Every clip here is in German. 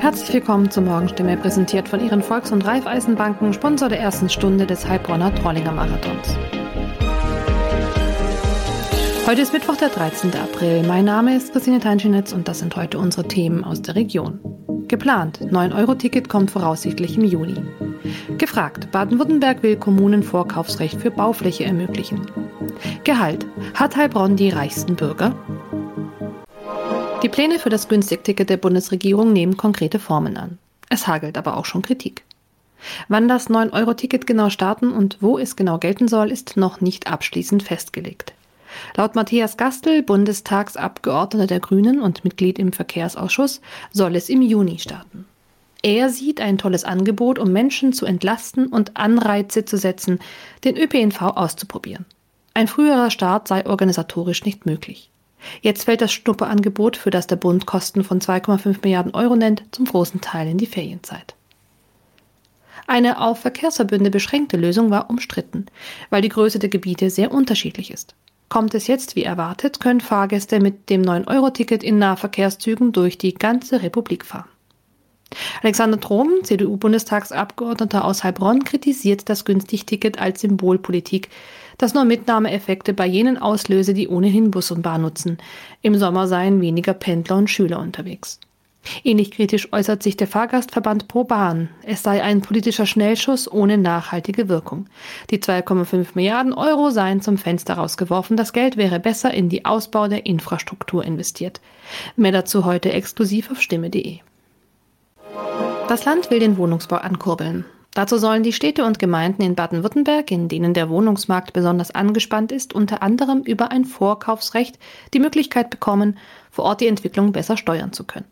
Herzlich willkommen zur Morgenstimme, präsentiert von Ihren Volks- und Raiffeisenbanken, Sponsor der ersten Stunde des Heilbronner Trollinger Marathons. Heute ist Mittwoch, der 13. April. Mein Name ist Christine Teinschinitz und das sind heute unsere Themen aus der Region. Geplant, 9-Euro-Ticket kommt voraussichtlich im Juni. Gefragt, Baden-Württemberg will Kommunen Vorkaufsrecht für Baufläche ermöglichen. Gehalt, hat Heilbronn die reichsten Bürger? Die Pläne für das Günstigticket der Bundesregierung nehmen konkrete Formen an. Es hagelt aber auch schon Kritik. Wann das 9-Euro-Ticket genau starten und wo es genau gelten soll, ist noch nicht abschließend festgelegt. Laut Matthias Gastel, Bundestagsabgeordneter der Grünen und Mitglied im Verkehrsausschuss, soll es im Juni starten. Er sieht ein tolles Angebot, um Menschen zu entlasten und Anreize zu setzen, den ÖPNV auszuprobieren. Ein früherer Start sei organisatorisch nicht möglich. Jetzt fällt das Schnupperangebot, für das der Bund Kosten von 2,5 Milliarden Euro nennt, zum großen Teil in die Ferienzeit. Eine auf Verkehrsverbünde beschränkte Lösung war umstritten, weil die Größe der Gebiete sehr unterschiedlich ist. Kommt es jetzt wie erwartet, können Fahrgäste mit dem 9-Euro-Ticket in Nahverkehrszügen durch die ganze Republik fahren. Alexander Trom, CDU-Bundestagsabgeordneter aus Heilbronn, kritisiert das Günstigticket als Symbolpolitik, das nur Mitnahmeeffekte bei jenen auslöse, die ohnehin Bus und Bahn nutzen. Im Sommer seien weniger Pendler und Schüler unterwegs. Ähnlich kritisch äußert sich der Fahrgastverband Pro Bahn. Es sei ein politischer Schnellschuss ohne nachhaltige Wirkung. Die 2,5 Milliarden Euro seien zum Fenster rausgeworfen. Das Geld wäre besser in die Ausbau der Infrastruktur investiert. Mehr dazu heute exklusiv auf stimme.de. Das Land will den Wohnungsbau ankurbeln. Dazu sollen die Städte und Gemeinden in Baden-Württemberg, in denen der Wohnungsmarkt besonders angespannt ist, unter anderem über ein Vorkaufsrecht die Möglichkeit bekommen, vor Ort die Entwicklung besser steuern zu können.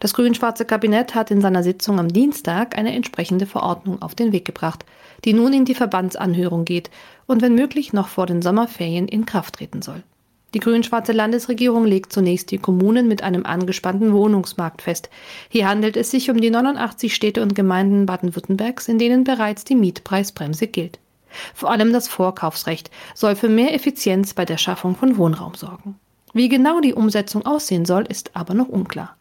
Das grün-schwarze Kabinett hat in seiner Sitzung am Dienstag eine entsprechende Verordnung auf den Weg gebracht, die nun in die Verbandsanhörung geht und wenn möglich noch vor den Sommerferien in Kraft treten soll. Die grün-schwarze Landesregierung legt zunächst die Kommunen mit einem angespannten Wohnungsmarkt fest. Hier handelt es sich um die 89 Städte und Gemeinden Baden-Württembergs, in denen bereits die Mietpreisbremse gilt. Vor allem das Vorkaufsrecht soll für mehr Effizienz bei der Schaffung von Wohnraum sorgen. Wie genau die Umsetzung aussehen soll, ist aber noch unklar.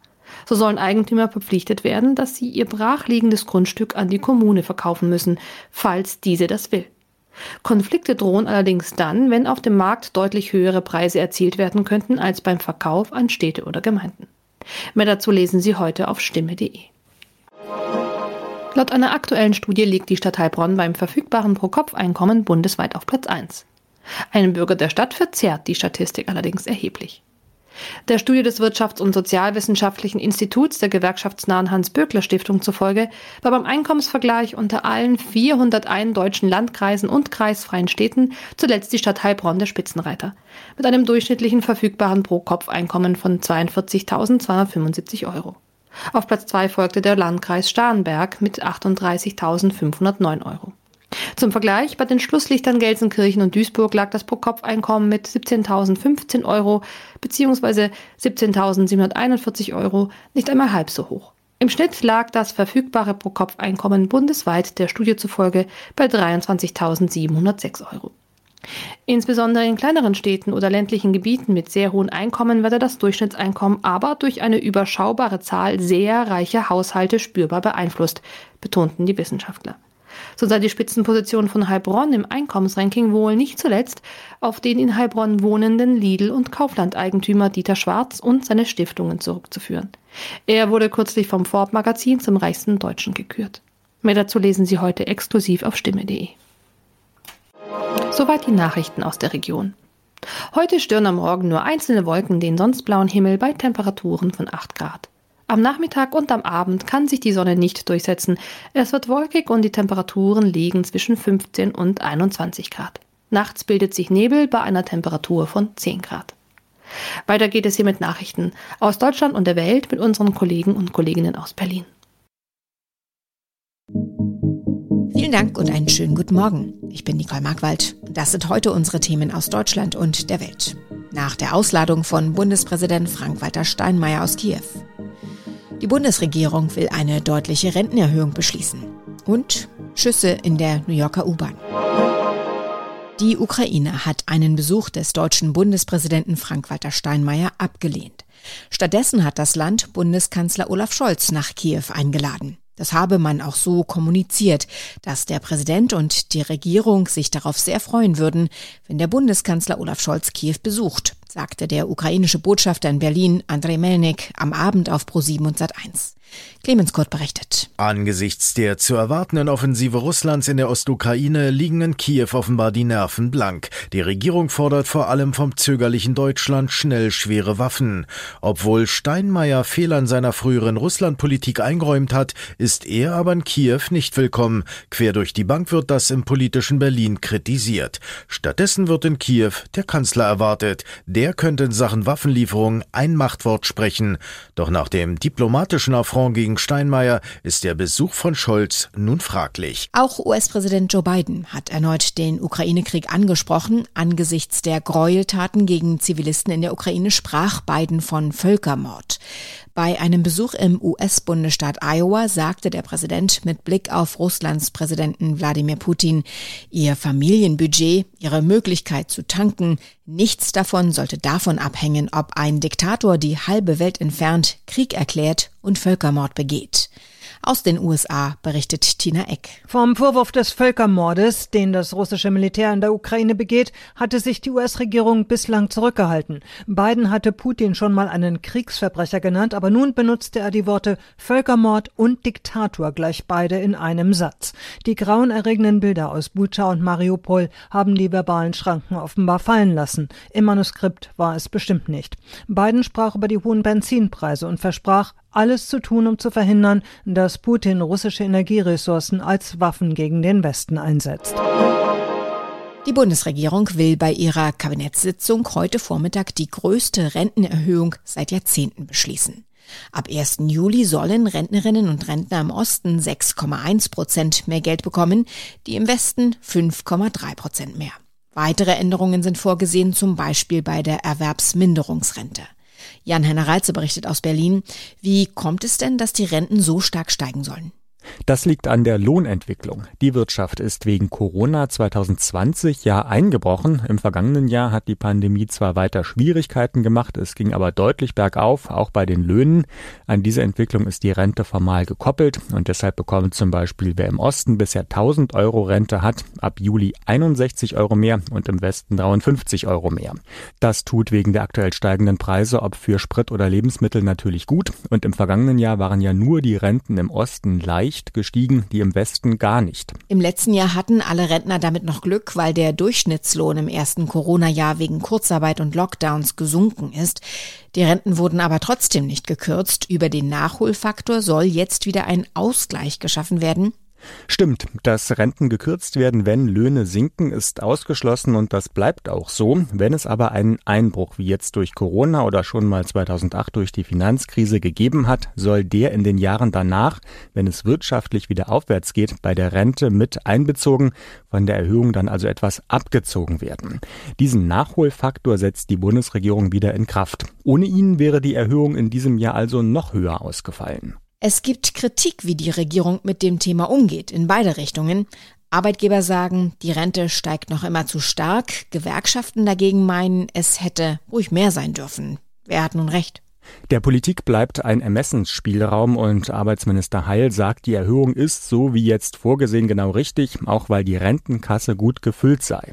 So sollen Eigentümer verpflichtet werden, dass sie ihr brachliegendes Grundstück an die Kommune verkaufen müssen, falls diese das will. Konflikte drohen allerdings dann, wenn auf dem Markt deutlich höhere Preise erzielt werden könnten als beim Verkauf an Städte oder Gemeinden. Mehr dazu lesen Sie heute auf stimme.de. Laut einer aktuellen Studie liegt die Stadt Heilbronn beim verfügbaren Pro-Kopf-Einkommen bundesweit auf Platz 1. Ein Bürger der Stadt verzerrt die Statistik allerdings erheblich. Der Studie des Wirtschafts- und Sozialwissenschaftlichen Instituts der gewerkschaftsnahen Hans-Böckler-Stiftung zufolge war beim Einkommensvergleich unter allen 401 deutschen Landkreisen und kreisfreien Städten zuletzt die Stadt Heilbronn der Spitzenreiter mit einem durchschnittlichen verfügbaren Pro-Kopf-Einkommen von 42.275 Euro. Auf Platz 2 folgte der Landkreis Starnberg mit 38.509 Euro. Zum Vergleich, bei den Schlusslichtern Gelsenkirchen und Duisburg lag das Pro-Kopf-Einkommen mit 17.015 Euro bzw. 17.741 Euro nicht einmal halb so hoch. Im Schnitt lag das verfügbare Pro-Kopf-Einkommen bundesweit der Studie zufolge bei 23.706 Euro. Insbesondere in kleineren Städten oder ländlichen Gebieten mit sehr hohen Einkommen werde das Durchschnittseinkommen aber durch eine überschaubare Zahl sehr reicher Haushalte spürbar beeinflusst, betonten die Wissenschaftler. So sei die Spitzenposition von Heilbronn im Einkommensranking wohl nicht zuletzt auf den in Heilbronn wohnenden Lidl- und Kaufland-Eigentümer Dieter Schwarz und seine Stiftungen zurückzuführen. Er wurde kürzlich vom Forbes-Magazin zum reichsten Deutschen gekürt. Mehr dazu lesen Sie heute exklusiv auf stimme.de. Soweit die Nachrichten aus der Region. Heute stören am Morgen nur einzelne Wolken den sonst blauen Himmel bei Temperaturen von 8 Grad. Am Nachmittag und am Abend kann sich die Sonne nicht durchsetzen. Es wird wolkig und die Temperaturen liegen zwischen 15 und 21 Grad. Nachts bildet sich Nebel bei einer Temperatur von 10 Grad. Weiter geht es hier mit Nachrichten aus Deutschland und der Welt mit unseren Kollegen und Kolleginnen aus Berlin. Dank und einen schönen guten Morgen. Ich bin Nicole Markwald. Das sind heute unsere Themen aus Deutschland und der Welt. Nach der Ausladung von Bundespräsident Frank-Walter Steinmeier aus Kiew die Bundesregierung will eine deutliche Rentenerhöhung beschließen. Und Schüsse in der New Yorker U-Bahn. Die Ukraine hat einen Besuch des deutschen Bundespräsidenten Frank-Walter Steinmeier abgelehnt. Stattdessen hat das Land Bundeskanzler Olaf Scholz nach Kiew eingeladen. Das habe man auch so kommuniziert, dass der Präsident und die Regierung sich darauf sehr freuen würden, wenn der Bundeskanzler Olaf Scholz Kiew besucht, sagte der ukrainische Botschafter in Berlin, Andrei Melnik, am Abend auf Pro7 und Sat1. Clemens Kurt berichtet. Angesichts der zu erwartenden Offensive Russlands in der Ostukraine liegen in Kiew offenbar die Nerven blank. Die Regierung fordert vor allem vom zögerlichen Deutschland schnell schwere Waffen. Obwohl Steinmeier Fehler in seiner früheren Russlandpolitik eingeräumt hat, ist er aber in Kiew nicht willkommen. Quer durch die Bank wird das im politischen Berlin kritisiert. Stattdessen wird in Kiew der Kanzler erwartet. Der könnte in Sachen Waffenlieferung ein Machtwort sprechen. Doch nach dem diplomatischen Affront Affront gegen Steinmeier ist der Besuch von Scholz nun fraglich. Auch US-Präsident Joe Biden hat erneut den Ukraine-Krieg angesprochen. Angesichts der Gräueltaten gegen Zivilisten in der Ukraine sprach Biden von Völkermord. Bei einem Besuch im US-Bundesstaat Iowa sagte der Präsident mit Blick auf Russlands Präsidenten Wladimir Putin, ihr Familienbudget, ihre Möglichkeit zu tanken, nichts davon sollte davon abhängen, ob ein Diktator die halbe Welt entfernt Krieg erklärt und Völkermord begeht. Aus den USA berichtet Tina Eck. Vom Vorwurf des Völkermordes, den das russische Militär in der Ukraine begeht, hatte sich die US-Regierung bislang zurückgehalten. Biden hatte Putin schon mal einen Kriegsverbrecher genannt, aber nun benutzte er die Worte Völkermord und Diktator gleich beide in einem Satz. Die grauenerregenden Bilder aus Bucha und Mariupol haben die verbalen Schranken offenbar fallen lassen. Im Manuskript war es bestimmt nicht. Biden sprach über die hohen Benzinpreise und versprach, alles zu tun, um zu verhindern, dass Putin russische Energieressourcen als Waffen gegen den Westen einsetzt. Die Bundesregierung will bei ihrer Kabinettssitzung heute Vormittag die größte Rentenerhöhung seit Jahrzehnten beschließen. Ab 1. Juli sollen Rentnerinnen und Rentner im Osten 6,1 Prozent mehr Geld bekommen, die im Westen 5,3 Prozent mehr. Weitere Änderungen sind vorgesehen, zum Beispiel bei der Erwerbsminderungsrente. Jan-Henner Reitze berichtet aus Berlin. Wie kommt es denn, dass die Renten so stark steigen sollen? Das liegt an der Lohnentwicklung. Die Wirtschaft ist wegen Corona 2020 ja eingebrochen. Im vergangenen Jahr hat die Pandemie zwar weiter Schwierigkeiten gemacht, es ging aber deutlich bergauf, auch bei den Löhnen. An diese Entwicklung ist die Rente formal gekoppelt und deshalb bekommt zum Beispiel wer im Osten bisher 1000 Euro Rente hat, ab Juli 61 Euro mehr und im Westen 53 Euro mehr. Das tut wegen der aktuell steigenden Preise, ob für Sprit oder Lebensmittel natürlich gut und im vergangenen Jahr waren ja nur die Renten im Osten leicht leicht gestiegen, die im Westen gar nicht. Im letzten Jahr hatten alle Rentner damit noch Glück, weil der Durchschnittslohn im ersten Corona-Jahr wegen Kurzarbeit und Lockdowns gesunken ist. Die Renten wurden aber trotzdem nicht gekürzt. Über den Nachholfaktor soll jetzt wieder ein Ausgleich geschaffen werden. Stimmt, dass Renten gekürzt werden, wenn Löhne sinken, ist ausgeschlossen und das bleibt auch so. Wenn es aber einen Einbruch wie jetzt durch Corona oder schon mal 2008 durch die Finanzkrise gegeben hat, soll der in den Jahren danach, wenn es wirtschaftlich wieder aufwärts geht, bei der Rente mit einbezogen, von der Erhöhung dann also etwas abgezogen werden. Diesen Nachholfaktor setzt die Bundesregierung wieder in Kraft. Ohne ihn wäre die Erhöhung in diesem Jahr also noch höher ausgefallen. Es gibt Kritik, wie die Regierung mit dem Thema umgeht, in beide Richtungen. Arbeitgeber sagen, die Rente steigt noch immer zu stark. Gewerkschaften dagegen meinen, es hätte ruhig mehr sein dürfen. Wer hat nun recht? Der Politik bleibt ein Ermessensspielraum und Arbeitsminister Heil sagt, die Erhöhung ist so wie jetzt vorgesehen genau richtig, auch weil die Rentenkasse gut gefüllt sei.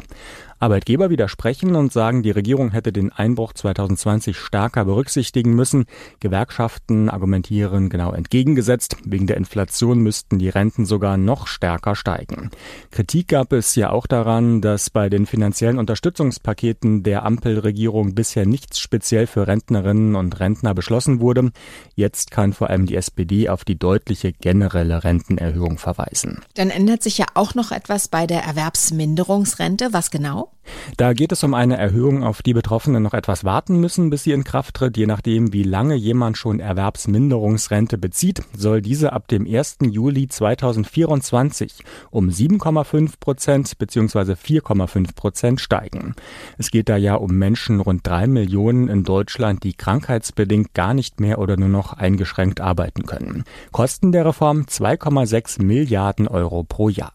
Arbeitgeber widersprechen und sagen, die Regierung hätte den Einbruch 2020 stärker berücksichtigen müssen. Gewerkschaften argumentieren genau entgegengesetzt. Wegen der Inflation müssten die Renten sogar noch stärker steigen. Kritik gab es ja auch daran, dass bei den finanziellen Unterstützungspaketen der Ampelregierung bisher nichts speziell für Rentnerinnen und Rentner beschlossen wurde. Jetzt kann vor allem die SPD auf die deutliche generelle Rentenerhöhung verweisen. Dann ändert sich ja auch noch etwas bei der Erwerbsminderungsrente. Was genau? Da geht es um eine Erhöhung, auf die Betroffene noch etwas warten müssen, bis sie in Kraft tritt. Je nachdem, wie lange jemand schon Erwerbsminderungsrente bezieht, soll diese ab dem 1. Juli 2024 um 7,5 Prozent bzw. 4,5 Prozent steigen. Es geht da ja um Menschen rund drei Millionen in Deutschland, die krankheitsbedingt gar nicht mehr oder nur noch eingeschränkt arbeiten können. Kosten der Reform 2,6 Milliarden Euro pro Jahr.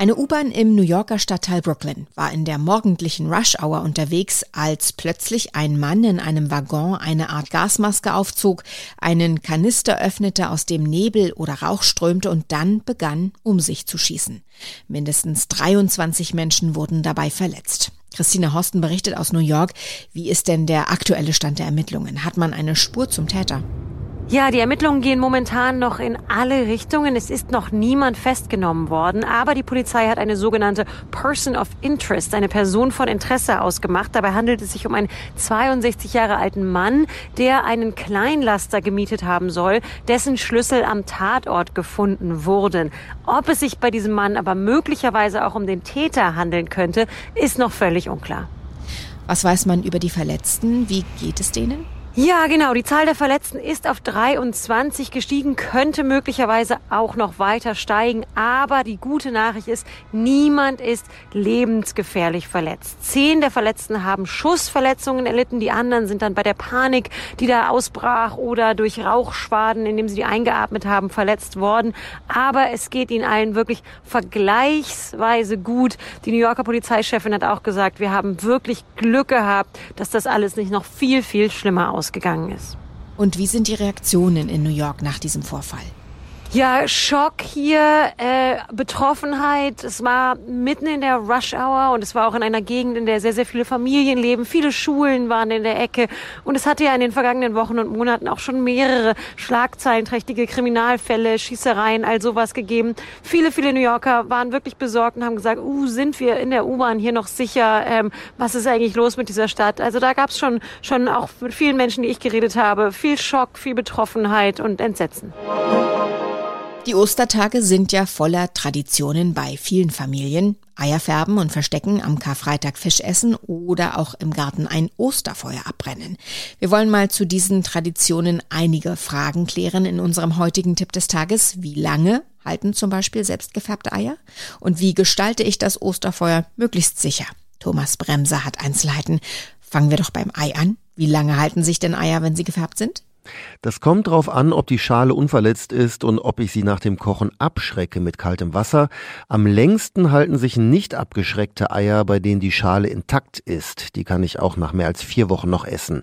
Eine U-Bahn im New Yorker Stadtteil Brooklyn war in der morgendlichen Rush-Hour unterwegs, als plötzlich ein Mann in einem Waggon eine Art Gasmaske aufzog, einen Kanister öffnete, aus dem Nebel oder Rauch strömte und dann begann, um sich zu schießen. Mindestens 23 Menschen wurden dabei verletzt. Christine Horsten berichtet aus New York. Wie ist denn der aktuelle Stand der Ermittlungen? Hat man eine Spur zum Täter? Ja, die Ermittlungen gehen momentan noch in alle Richtungen. Es ist noch niemand festgenommen worden, aber die Polizei hat eine sogenannte Person of Interest, eine Person von Interesse ausgemacht. Dabei handelt es sich um einen 62 Jahre alten Mann, der einen Kleinlaster gemietet haben soll, dessen Schlüssel am Tatort gefunden wurden. Ob es sich bei diesem Mann aber möglicherweise auch um den Täter handeln könnte, ist noch völlig unklar. Was weiß man über die Verletzten? Wie geht es denen? Ja, genau. Die Zahl der Verletzten ist auf 23 gestiegen, könnte möglicherweise auch noch weiter steigen. Aber die gute Nachricht ist, niemand ist lebensgefährlich verletzt. Zehn der Verletzten haben Schussverletzungen erlitten. Die anderen sind dann bei der Panik, die da ausbrach oder durch Rauchschwaden, indem sie die eingeatmet haben, verletzt worden. Aber es geht ihnen allen wirklich vergleichsweise gut. Die New Yorker Polizeichefin hat auch gesagt, wir haben wirklich Glück gehabt, dass das alles nicht noch viel, viel schlimmer aussieht ausgegangen ist. Und wie sind die Reaktionen in New York nach diesem Vorfall? Ja, Schock hier, äh, Betroffenheit. Es war mitten in der Rush Hour und es war auch in einer Gegend, in der sehr, sehr viele Familien leben. Viele Schulen waren in der Ecke. Und es hatte ja in den vergangenen Wochen und Monaten auch schon mehrere schlagzeilenträchtige Kriminalfälle, Schießereien, all sowas gegeben. Viele, viele New Yorker waren wirklich besorgt und haben gesagt, uh, sind wir in der U-Bahn hier noch sicher? Ähm, was ist eigentlich los mit dieser Stadt? Also da gab es schon, schon auch mit vielen Menschen, die ich geredet habe, viel Schock, viel Betroffenheit und Entsetzen. Die Ostertage sind ja voller Traditionen bei vielen Familien. Eier färben und verstecken, am Karfreitag Fisch essen oder auch im Garten ein Osterfeuer abbrennen. Wir wollen mal zu diesen Traditionen einige Fragen klären in unserem heutigen Tipp des Tages. Wie lange halten zum Beispiel selbstgefärbte Eier? Und wie gestalte ich das Osterfeuer möglichst sicher? Thomas Bremser hat Einzelheiten. Fangen wir doch beim Ei an. Wie lange halten sich denn Eier, wenn sie gefärbt sind? Das kommt darauf an, ob die Schale unverletzt ist und ob ich sie nach dem Kochen abschrecke mit kaltem Wasser. Am längsten halten sich nicht abgeschreckte Eier, bei denen die Schale intakt ist. Die kann ich auch nach mehr als vier Wochen noch essen.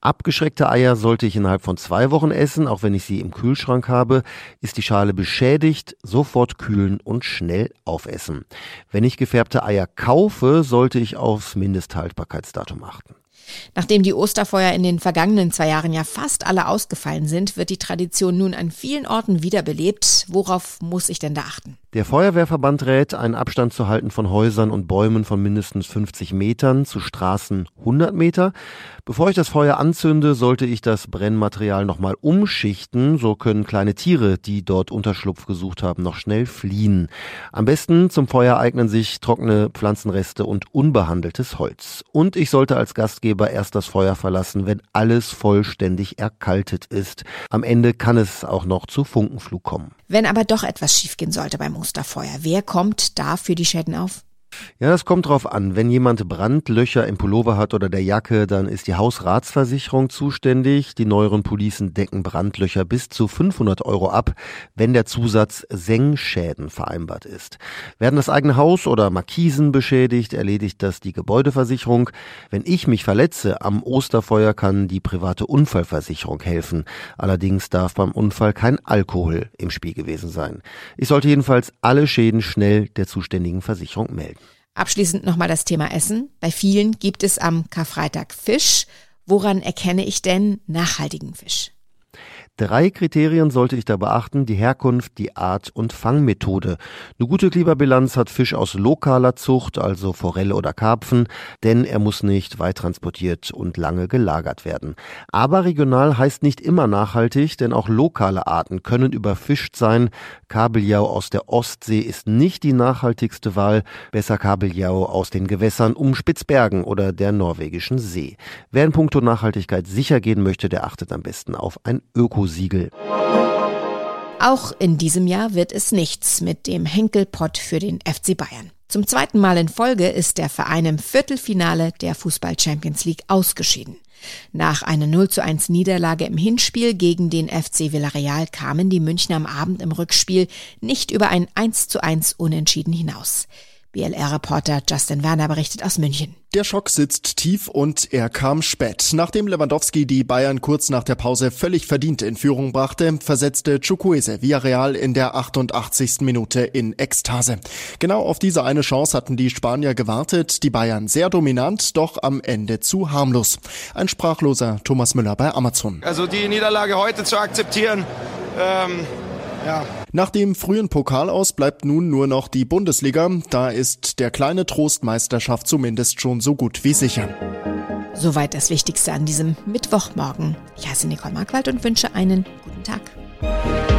Abgeschreckte Eier sollte ich innerhalb von zwei Wochen essen, auch wenn ich sie im Kühlschrank habe. Ist die Schale beschädigt, sofort kühlen und schnell aufessen. Wenn ich gefärbte Eier kaufe, sollte ich aufs Mindesthaltbarkeitsdatum achten. Nachdem die Osterfeuer in den vergangenen zwei Jahren ja fast alle ausgefallen sind, wird die Tradition nun an vielen Orten wiederbelebt. Worauf muss ich denn da achten? Der Feuerwehrverband rät, einen Abstand zu halten von Häusern und Bäumen von mindestens 50 Metern, zu Straßen 100 Meter. Bevor ich das Feuer anzünde, sollte ich das Brennmaterial nochmal umschichten. So können kleine Tiere, die dort Unterschlupf gesucht haben, noch schnell fliehen. Am besten zum Feuer eignen sich trockene Pflanzenreste und unbehandeltes Holz. Und ich sollte als Gastgeber erst das Feuer verlassen, wenn alles vollständig erkaltet ist. Am Ende kann es auch noch zu Funkenflug kommen. Wenn aber doch etwas schiefgehen sollte beim Osterfeuer, wer kommt da für die Schäden auf? Ja, das kommt drauf an. Wenn jemand Brandlöcher im Pullover hat oder der Jacke, dann ist die Hausratsversicherung zuständig. Die neueren Policen decken Brandlöcher bis zu 500 Euro ab, wenn der Zusatz Sengschäden vereinbart ist. Werden das eigene Haus oder Markisen beschädigt, erledigt das die Gebäudeversicherung. Wenn ich mich verletze am Osterfeuer, kann die private Unfallversicherung helfen. Allerdings darf beim Unfall kein Alkohol im Spiel gewesen sein. Ich sollte jedenfalls alle Schäden schnell der zuständigen Versicherung melden. Abschließend nochmal das Thema Essen. Bei vielen gibt es am Karfreitag Fisch. Woran erkenne ich denn nachhaltigen Fisch? Drei Kriterien sollte ich da beachten, die Herkunft, die Art und Fangmethode. Eine gute Klimabilanz hat Fisch aus lokaler Zucht, also Forelle oder Karpfen, denn er muss nicht weit transportiert und lange gelagert werden. Aber regional heißt nicht immer nachhaltig, denn auch lokale Arten können überfischt sein. Kabeljau aus der Ostsee ist nicht die nachhaltigste Wahl, besser Kabeljau aus den Gewässern um Spitzbergen oder der norwegischen See. Wer in puncto Nachhaltigkeit sicher gehen möchte, der achtet am besten auf ein Öko Ökosiegel. Auch in diesem Jahr wird es nichts mit dem Henkelpott für den FC Bayern. Zum zweiten Mal in Folge ist der Verein im Viertelfinale der Fußball Champions League ausgeschieden. Nach einer 0 zu 1 Niederlage im Hinspiel gegen den FC Villarreal kamen die Münchner am Abend im Rückspiel nicht über ein 1 zu 1 Unentschieden hinaus. BLR-Reporter Justin Werner berichtet aus München. Der Schock sitzt tief und er kam spät. Nachdem Lewandowski die Bayern kurz nach der Pause völlig verdient in Führung brachte, versetzte Chukwueze Villarreal in der 88. Minute in Ekstase. Genau auf diese eine Chance hatten die Spanier gewartet, die Bayern sehr dominant, doch am Ende zu harmlos. Ein sprachloser Thomas Müller bei Amazon. Also die Niederlage heute zu akzeptieren, ähm, ja. Nach dem frühen Pokalaus bleibt nun nur noch die Bundesliga. Da ist der kleine Trostmeisterschaft zumindest schon so gut wie sicher. Soweit das Wichtigste an diesem Mittwochmorgen. Ich heiße Nicole Markwald und wünsche einen guten Tag.